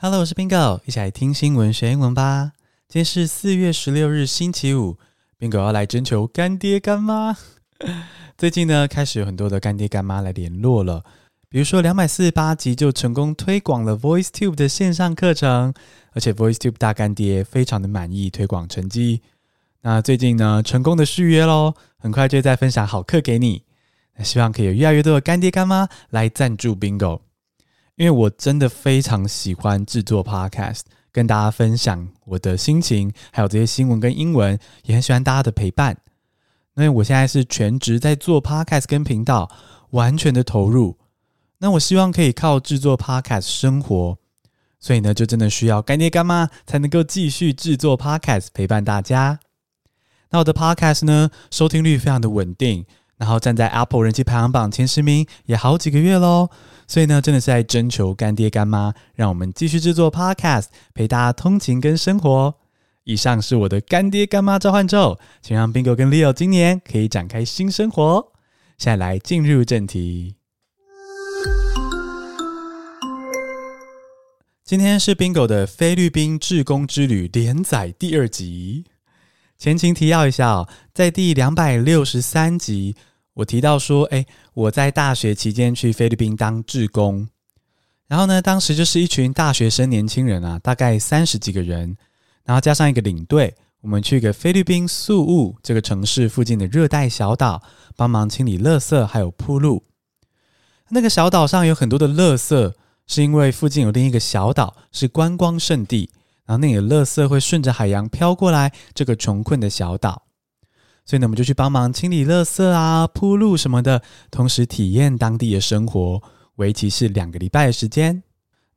Hello，我是 Bingo，一起来听新闻学英文吧。今天是四月十六日，星期五，Bingo 要来征求干爹干妈。最近呢，开始有很多的干爹干妈来联络了，比如说两百四十八集就成功推广了 VoiceTube 的线上课程，而且 VoiceTube 大干爹非常的满意推广成绩。那最近呢，成功的续约喽，很快就再分享好课给你。那希望可以有越来越多的干爹干妈来赞助 Bingo。因为我真的非常喜欢制作 Podcast，跟大家分享我的心情，还有这些新闻跟英文，也很喜欢大家的陪伴。因为我现在是全职在做 Podcast 跟频道，完全的投入。那我希望可以靠制作 Podcast 生活，所以呢，就真的需要干爹干妈才能够继续制作 Podcast 陪伴大家。那我的 Podcast 呢，收听率非常的稳定。然后站在 Apple 人气排行榜前十名也好几个月喽，所以呢，真的是在征求干爹干妈，让我们继续制作 Podcast，陪大家通勤跟生活。以上是我的干爹干妈召唤咒，请让 Bingo 跟 Leo 今年可以展开新生活。现在来进入正题，今天是 Bingo 的菲律宾志工之旅连载第二集。前情提要一下哦，在第两百六十三集，我提到说，哎，我在大学期间去菲律宾当志工，然后呢，当时就是一群大学生年轻人啊，大概三十几个人，然后加上一个领队，我们去一个菲律宾宿务这个城市附近的热带小岛，帮忙清理垃圾还有铺路。那个小岛上有很多的垃圾，是因为附近有另一个小岛是观光胜地。然后那个垃圾会顺着海洋飘过来，这个穷困的小岛，所以呢，我们就去帮忙清理垃圾啊、铺路什么的，同时体验当地的生活，为期是两个礼拜的时间。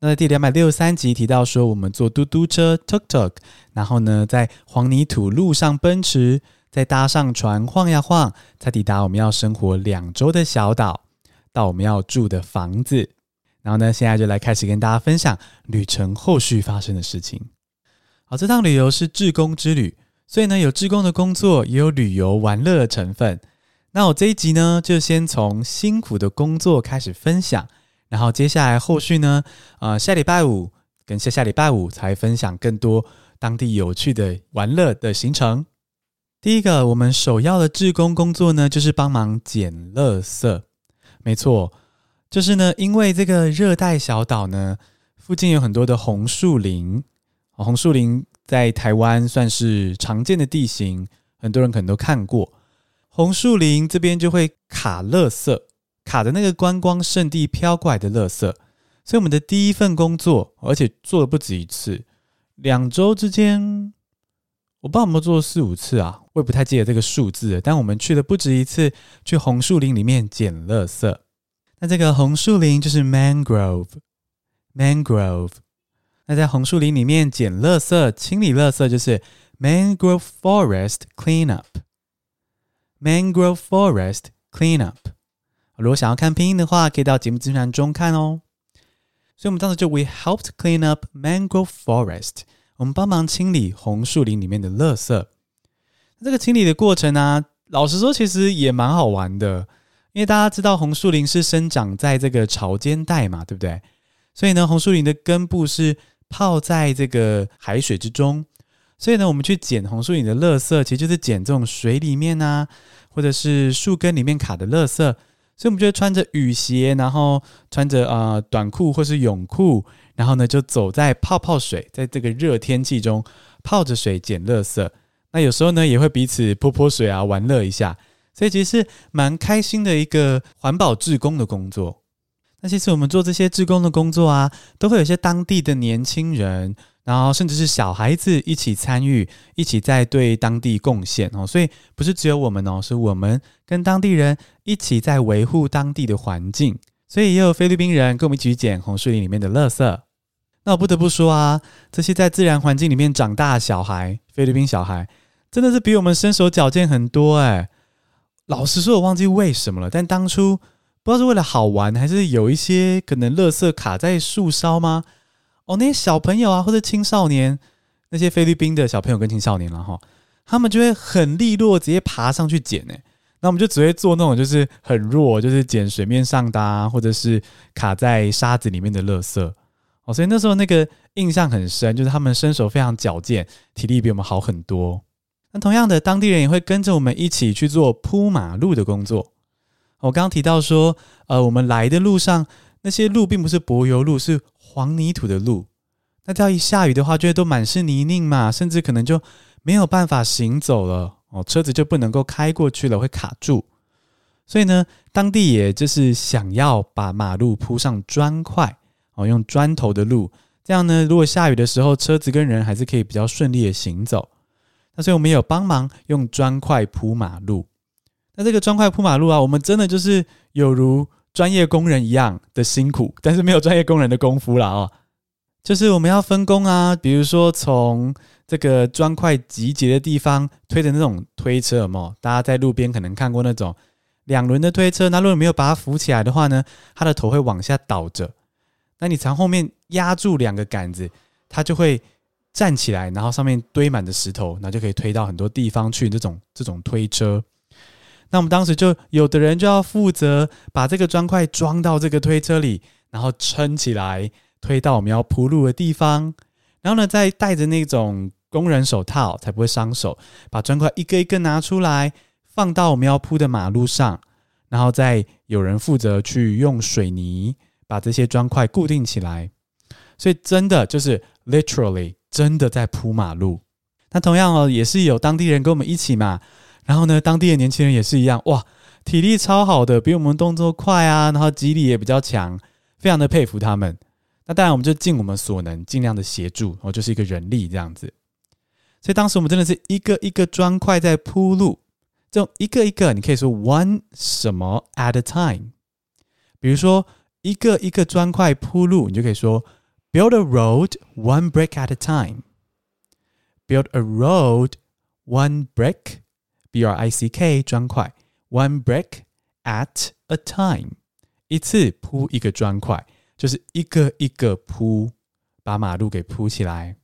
那在第两百六十三集提到说，我们坐嘟嘟车 tuk tuk，然后呢，在黄泥土路上奔驰，再搭上船晃呀晃，才抵达我们要生活两周的小岛，到我们要住的房子。然后呢，现在就来开始跟大家分享旅程后续发生的事情。好，这趟旅游是志工之旅，所以呢，有志工的工作，也有旅游玩乐的成分。那我这一集呢，就先从辛苦的工作开始分享，然后接下来后续呢，呃，下礼拜五跟下下礼拜五才分享更多当地有趣的玩乐的行程。第一个，我们首要的志工工作呢，就是帮忙捡垃圾。没错，就是呢，因为这个热带小岛呢，附近有很多的红树林。红树林在台湾算是常见的地形，很多人可能都看过。红树林这边就会卡垃圾，卡的那个观光圣地飘过来的垃圾。所以我们的第一份工作，而且做了不止一次，两周之间，我不知道有没有做四五次啊，我也不太记得这个数字。但我们去了不止一次，去红树林里面捡垃圾。那这个红树林就是 mangrove，mangrove。那在红树林里面捡垃圾、清理垃圾，就是 mangrove forest cleanup。mangrove forest cleanup。如果想要看拼音的话，可以到节目资讯栏中看哦。所以，我们当时就 we helped clean up mangrove forest。我们帮忙清理红树林里面的垃圾。这个清理的过程呢、老实说，其实也蛮好玩的，因为大家知道红树林是生长在这个潮间带嘛，对不对？所以呢，红树林的根部是泡在这个海水之中，所以呢，我们去捡红树林的垃圾，其实就是捡这种水里面啊，或者是树根里面卡的垃圾。所以，我们就会穿着雨鞋，然后穿着啊、呃、短裤或是泳裤，然后呢，就走在泡泡水，在这个热天气中泡着水捡垃圾。那有时候呢，也会彼此泼泼水啊，玩乐一下。所以，其实是蛮开心的一个环保志工的工作。那其实我们做这些志工的工作啊，都会有些当地的年轻人，然后甚至是小孩子一起参与，一起在对当地贡献哦。所以不是只有我们哦，是我们跟当地人一起在维护当地的环境。所以也有菲律宾人跟我们一起捡红树林里面的垃圾。那我不得不说啊，这些在自然环境里面长大的小孩，菲律宾小孩真的是比我们身手矫健很多哎。老实说，我忘记为什么了，但当初。不知道是为了好玩，还是有一些可能垃圾卡在树梢吗？哦，那些小朋友啊，或者青少年，那些菲律宾的小朋友跟青少年了哈，他们就会很利落，直接爬上去捡诶。那我们就只会做那种就是很弱，就是捡水面上的啊，或者是卡在沙子里面的垃圾。哦，所以那时候那个印象很深，就是他们身手非常矫健，体力比我们好很多。那同样的，当地人也会跟着我们一起去做铺马路的工作。我刚刚提到说，呃，我们来的路上那些路并不是柏油路，是黄泥土的路。那要一下雨的话，就会都满是泥泞嘛，甚至可能就没有办法行走了哦，车子就不能够开过去了，会卡住。所以呢，当地也就是想要把马路铺上砖块哦，用砖头的路，这样呢，如果下雨的时候，车子跟人还是可以比较顺利的行走。那所以我们也有帮忙用砖块铺马路。那这个砖块铺马路啊，我们真的就是有如专业工人一样的辛苦，但是没有专业工人的功夫了哦。就是我们要分工啊，比如说从这个砖块集结的地方推的那种推车，有没有？大家在路边可能看过那种两轮的推车，那如果没有把它扶起来的话呢，它的头会往下倒着。那你从后面压住两个杆子，它就会站起来，然后上面堆满的石头，那就可以推到很多地方去。这种这种推车。那我们当时就有的人就要负责把这个砖块装到这个推车里，然后撑起来，推到我们要铺路的地方。然后呢，再戴着那种工人手套，才不会伤手，把砖块一个一个拿出来，放到我们要铺的马路上。然后再有人负责去用水泥把这些砖块固定起来。所以真的就是 literally 真的在铺马路。那同样哦，也是有当地人跟我们一起嘛。然后呢，当地的年轻人也是一样，哇，体力超好的，比我们动作快啊，然后肌力也比较强，非常的佩服他们。那当然，我们就尽我们所能，尽量的协助，哦，就是一个人力这样子。所以当时我们真的是一个一个砖块在铺路，这种一个一个，你可以说 one 什么 at a time。比如说一个一个砖块铺路，你就可以说 build a road one brick at a time。build a road one brick。B R I C K 砖块，one brick at a time，一次铺一个砖块，就是一个一个铺，把马路给铺起来。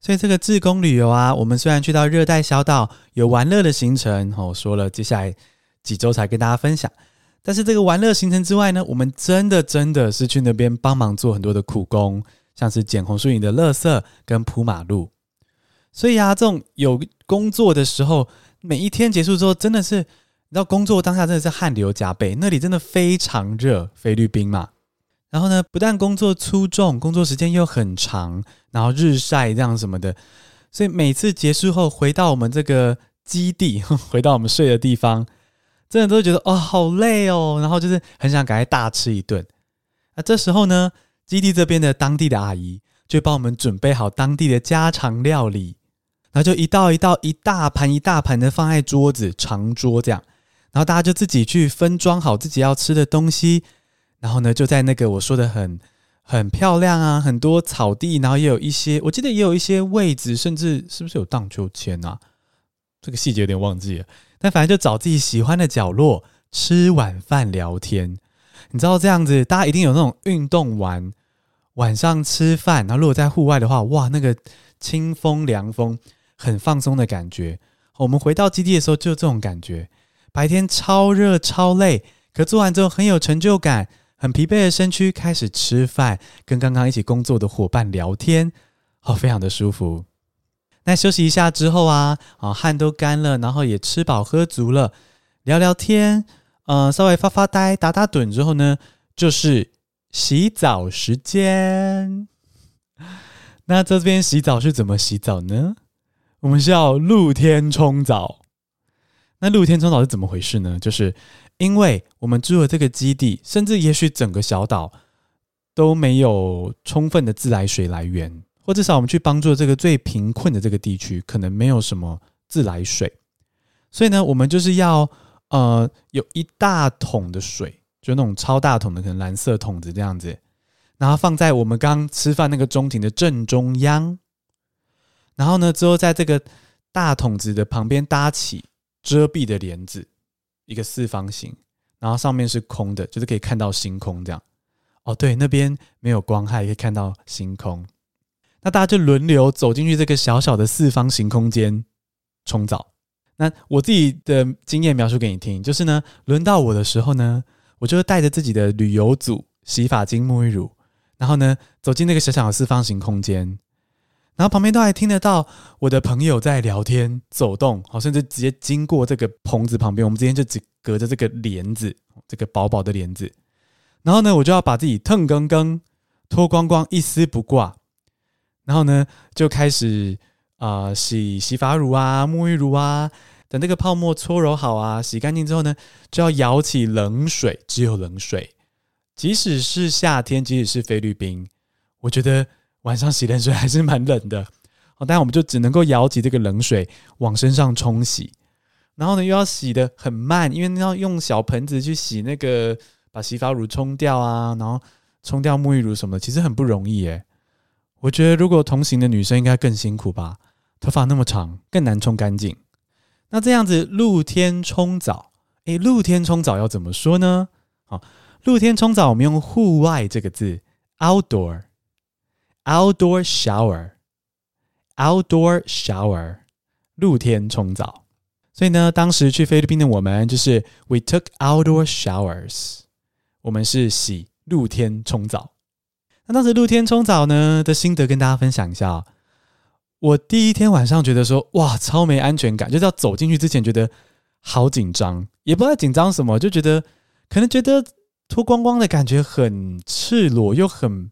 所以这个自工旅游啊，我们虽然去到热带小岛有玩乐的行程，哦，说了接下来几周才跟大家分享。但是这个玩乐行程之外呢，我们真的真的是去那边帮忙做很多的苦工，像是捡红树林的垃圾跟铺马路。所以啊，这种有工作的时候。每一天结束之后，真的是，你知道工作当下真的是汗流浃背，那里真的非常热，菲律宾嘛。然后呢，不但工作粗重，工作时间又很长，然后日晒这样什么的，所以每次结束后回到我们这个基地，回到我们睡的地方，真的都觉得哦好累哦，然后就是很想赶快大吃一顿。那这时候呢，基地这边的当地的阿姨就帮我们准备好当地的家常料理。然后就一道一道、一大盘一大盘的放在桌子长桌这样，然后大家就自己去分装好自己要吃的东西，然后呢就在那个我说的很很漂亮啊，很多草地，然后也有一些，我记得也有一些位置，甚至是不是有荡秋千啊？这个细节有点忘记了，但反正就找自己喜欢的角落吃晚饭聊天。你知道这样子，大家一定有那种运动完晚上吃饭，然后如果在户外的话，哇，那个清风凉风。很放松的感觉。我们回到基地的时候，就这种感觉。白天超热超累，可做完之后很有成就感。很疲惫的身躯开始吃饭，跟刚刚一起工作的伙伴聊天，哦，非常的舒服。那休息一下之后啊，啊，汗都干了，然后也吃饱喝足了，聊聊天，呃，稍微发发呆，打打盹之后呢，就是洗澡时间。那这边洗澡是怎么洗澡呢？我们是要露天冲澡，那露天冲澡是怎么回事呢？就是因为我们住的这个基地，甚至也许整个小岛都没有充分的自来水来源，或至少我们去帮助这个最贫困的这个地区，可能没有什么自来水，所以呢，我们就是要呃有一大桶的水，就那种超大桶的，可能蓝色桶子这样子，然后放在我们刚吃饭那个中庭的正中央。然后呢，之后在这个大桶子的旁边搭起遮蔽的帘子，一个四方形，然后上面是空的，就是可以看到星空这样。哦，对，那边没有光害，可以看到星空。那大家就轮流走进去这个小小的四方形空间冲澡。那我自己的经验描述给你听，就是呢，轮到我的时候呢，我就带着自己的旅游组洗发精、沐浴乳，然后呢，走进那个小小的四方形空间，然后旁边都还听得到我的朋友在聊天、走动，好，甚至直接经过这个棚子旁边，我们之间就只隔着这个帘子，这个薄薄的帘子。然后呢，我就要把自己腾更更脱光光，一丝不挂，然后呢，就开始啊、洗洗发乳啊、沐浴乳啊。等这个泡沫搓揉好啊，洗干净之后呢，就要舀起冷水，只有冷水。即使是夏天，即使是菲律宾，我觉得晚上洗冷水还是蛮冷的。哦，但我们就只能够舀起这个冷水往身上冲洗，然后呢又要洗得很慢，因为要用小盆子去洗那个，把洗发乳冲掉啊，然后冲掉沐浴乳什么的，其实很不容易耶。我觉得如果同行的女生应该更辛苦吧，头发那么长，更难冲干净。那这样子露天冲澡，诶，露天冲澡要怎么说呢？好，露天冲澡我们用户外这个字，outdoor Outdoor shower，outdoor shower，露天冲澡。所以呢，当时去菲律宾的我们就是 we took outdoor showers，我们是洗露天冲澡。那当时露天冲澡呢的心得跟大家分享一下。我第一天晚上觉得说，哇，超没安全感，就是要走进去之前觉得好紧张，也不知道紧张什么，就觉得可能觉得脱光光的感觉很赤裸又很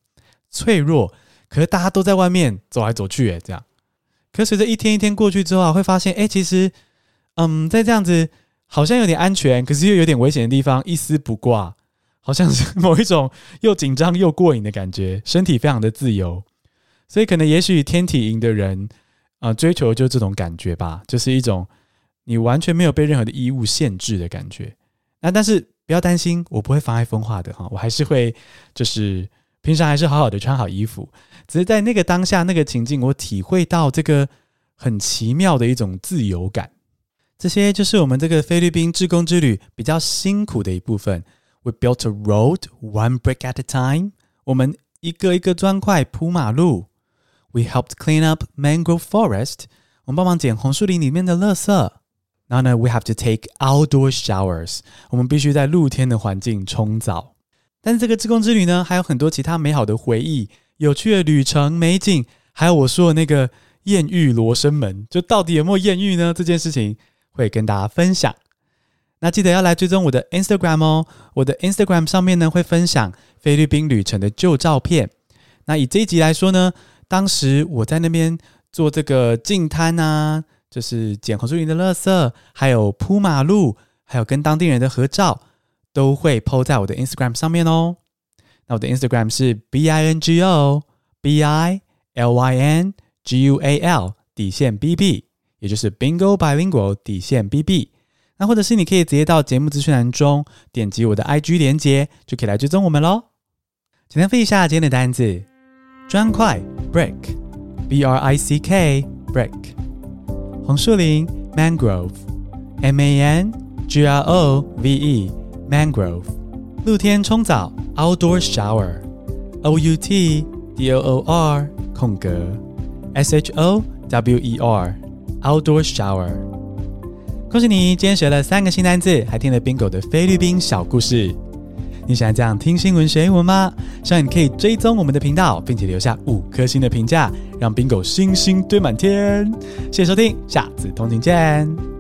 脆弱，可是大家都在外面走来走去，诶，这样。可随着一天一天过去之后啊，会发现，诶，其实，嗯，在这样子好像有点安全，可是又有点危险的地方，一丝不挂，好像是某一种又紧张又过瘾的感觉，身体非常的自由。所以可能也许天体营的人啊、追求就是这种感觉吧，就是一种你完全没有被任何的衣物限制的感觉。那但是不要担心，我不会妨碍风化的哈，我还是会就是平常还是好好的穿好衣服。只是在那个当下那个情境，我体会到这个很奇妙的一种自由感。这些就是我们这个菲律宾志工之旅比较辛苦的一部分。We built a road one brick at a time。我们一个一个砖块铺马路。We helped clean up mangrove forest. 我们帮忙捡红树林里面的垃圾。然后呢，we have to take outdoor showers. 我们必须在露天的环境冲澡。但是这个志工之旅呢，还有很多其他美好的回忆、有趣的旅程、美景，还有我说的那个艳遇罗生门，就到底有没有艳遇呢？这件事情会跟大家分享。那记得要来追踪我的 Instagram 哦。我的 Instagram 上面呢，会分享菲律宾旅程的旧照片。那以这一集来说呢，当时我在那边做这个净滩啊，就是捡红树林的垃圾，还有铺马路，还有跟当地人的合照，都会 po 在我的 Instagram 上面哦。那我的 Instagram 是 b i n g o b i l y n g u a l 底线 b b，也就是 Bingo Bilingual 底线 b b。那或者是你可以直接到节目资讯栏中点击我的 IG 连接，就可以来追踪我们喽。简单复习一下今天的单字。砖块 brick，b r i c k brick，红树林 mangrove，m a n g r o v e mangrove，露天冲澡 outdoor shower，o u t d o o r 空格 s h o w e r outdoor shower。恭喜你，今天学了三个新单字，还听了 Bingo 的菲律宾小故事。你喜欢这样听新闻学英文吗？希望你可以追踪我们的频道，并且留下五颗星的评价，让 Bingo 星星堆满天。谢谢收听，下次通勤见。